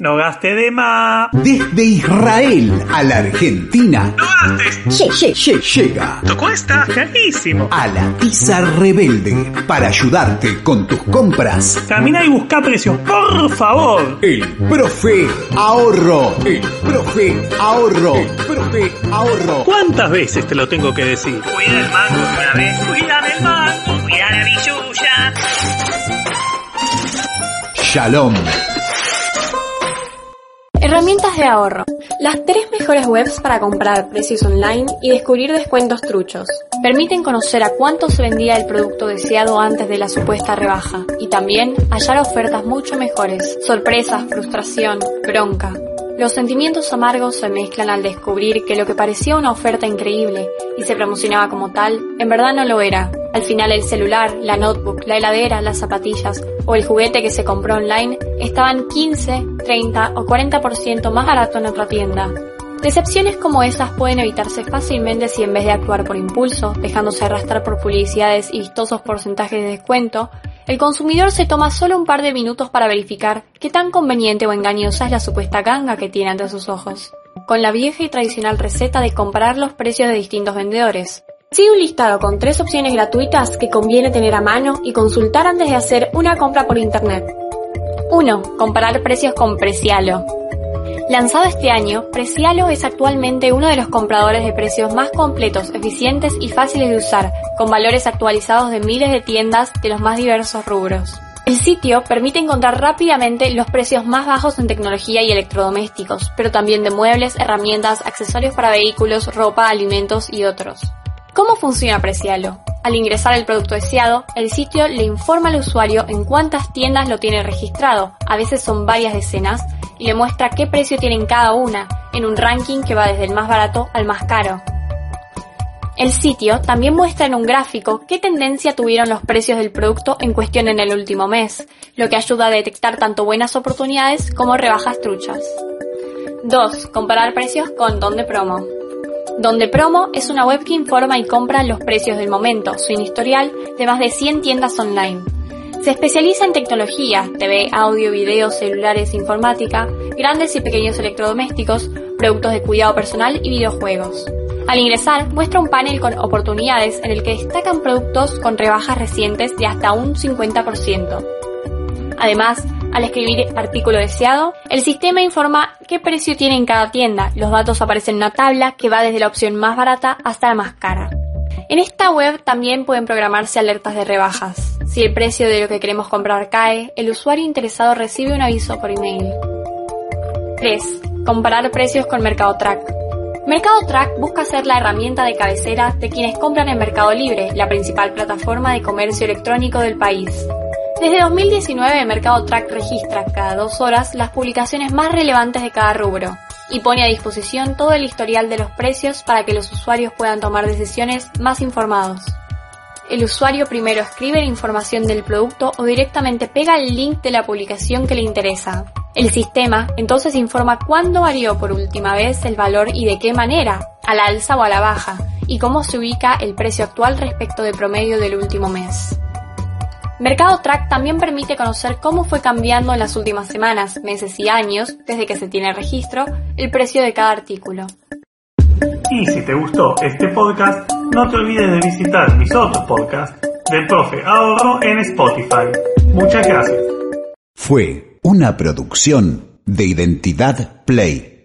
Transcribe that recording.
No gaste de más. Desde Israel a la Argentina. No gastes. llega. Tu cuesta carísimo. A la tiza rebelde para ayudarte con tus compras. Camina y busca precios, por favor. El profe ahorro. El profe ahorro. El profe ahorro. ¿Cuántas veces te lo tengo que decir? Cuida el mango una vez. Cuídame el mango. Cuida la billulla. Shalom. Herramientas de ahorro. Las tres mejores webs para comprar precios online y descubrir descuentos truchos. Permiten conocer a cuánto se vendía el producto deseado antes de la supuesta rebaja y también hallar ofertas mucho mejores. Sorpresas, frustración, bronca. Los sentimientos amargos se mezclan al descubrir que lo que parecía una oferta increíble y se promocionaba como tal, en verdad no lo era. Al final el celular, la notebook, la heladera, las zapatillas o el juguete que se compró online estaban 15, 30 o 40% más barato en otra tienda. Decepciones como esas pueden evitarse fácilmente si en vez de actuar por impulso, dejándose arrastrar por publicidades y vistosos porcentajes de descuento, el consumidor se toma solo un par de minutos para verificar qué tan conveniente o engañosa es la supuesta ganga que tiene ante sus ojos, con la vieja y tradicional receta de comparar los precios de distintos vendedores. Sigue un listado con tres opciones gratuitas que conviene tener a mano y consultar antes de hacer una compra por internet. 1. Comparar precios con Precialo. Lanzado este año, Precialo es actualmente uno de los compradores de precios más completos, eficientes y fáciles de usar, con valores actualizados de miles de tiendas de los más diversos rubros. El sitio permite encontrar rápidamente los precios más bajos en tecnología y electrodomésticos, pero también de muebles, herramientas, accesorios para vehículos, ropa, alimentos y otros. ¿Cómo funciona Precialo? Al ingresar el producto deseado, el sitio le informa al usuario en cuántas tiendas lo tiene registrado, a veces son varias decenas, y le muestra qué precio tienen cada una, en un ranking que va desde el más barato al más caro. El sitio también muestra en un gráfico qué tendencia tuvieron los precios del producto en cuestión en el último mes, lo que ayuda a detectar tanto buenas oportunidades como rebajas truchas. 2. Comparar precios con Donde Promo. Donde Promo es una web que informa y compra los precios del momento, sin historial, de más de 100 tiendas online. Se especializa en tecnología, TV, audio, video, celulares, informática, grandes y pequeños electrodomésticos, productos de cuidado personal y videojuegos. Al ingresar, muestra un panel con oportunidades en el que destacan productos con rebajas recientes de hasta un 50%. Además, al escribir artículo deseado, el sistema informa qué precio tiene en cada tienda. Los datos aparecen en una tabla que va desde la opción más barata hasta la más cara. En esta web también pueden programarse alertas de rebajas. Si el precio de lo que queremos comprar cae, el usuario interesado recibe un aviso por email. 3. Comparar precios con Mercado Track. Mercado Track busca ser la herramienta de cabecera de quienes compran en Mercado Libre, la principal plataforma de comercio electrónico del país. Desde 2019, Mercado Track registra cada dos horas las publicaciones más relevantes de cada rubro y pone a disposición todo el historial de los precios para que los usuarios puedan tomar decisiones más informados. El usuario primero escribe la información del producto o directamente pega el link de la publicación que le interesa. El sistema entonces informa cuándo varió por última vez el valor y de qué manera, al alza o a la baja, y cómo se ubica el precio actual respecto del promedio del último mes. Mercado Track también permite conocer cómo fue cambiando en las últimas semanas, meses y años, desde que se tiene registro, el precio de cada artículo. Y si te gustó este podcast, no te olvides de visitar mis otros podcasts del Profe Ahorro en Spotify. Muchas gracias. Fue una producción de Identidad Play.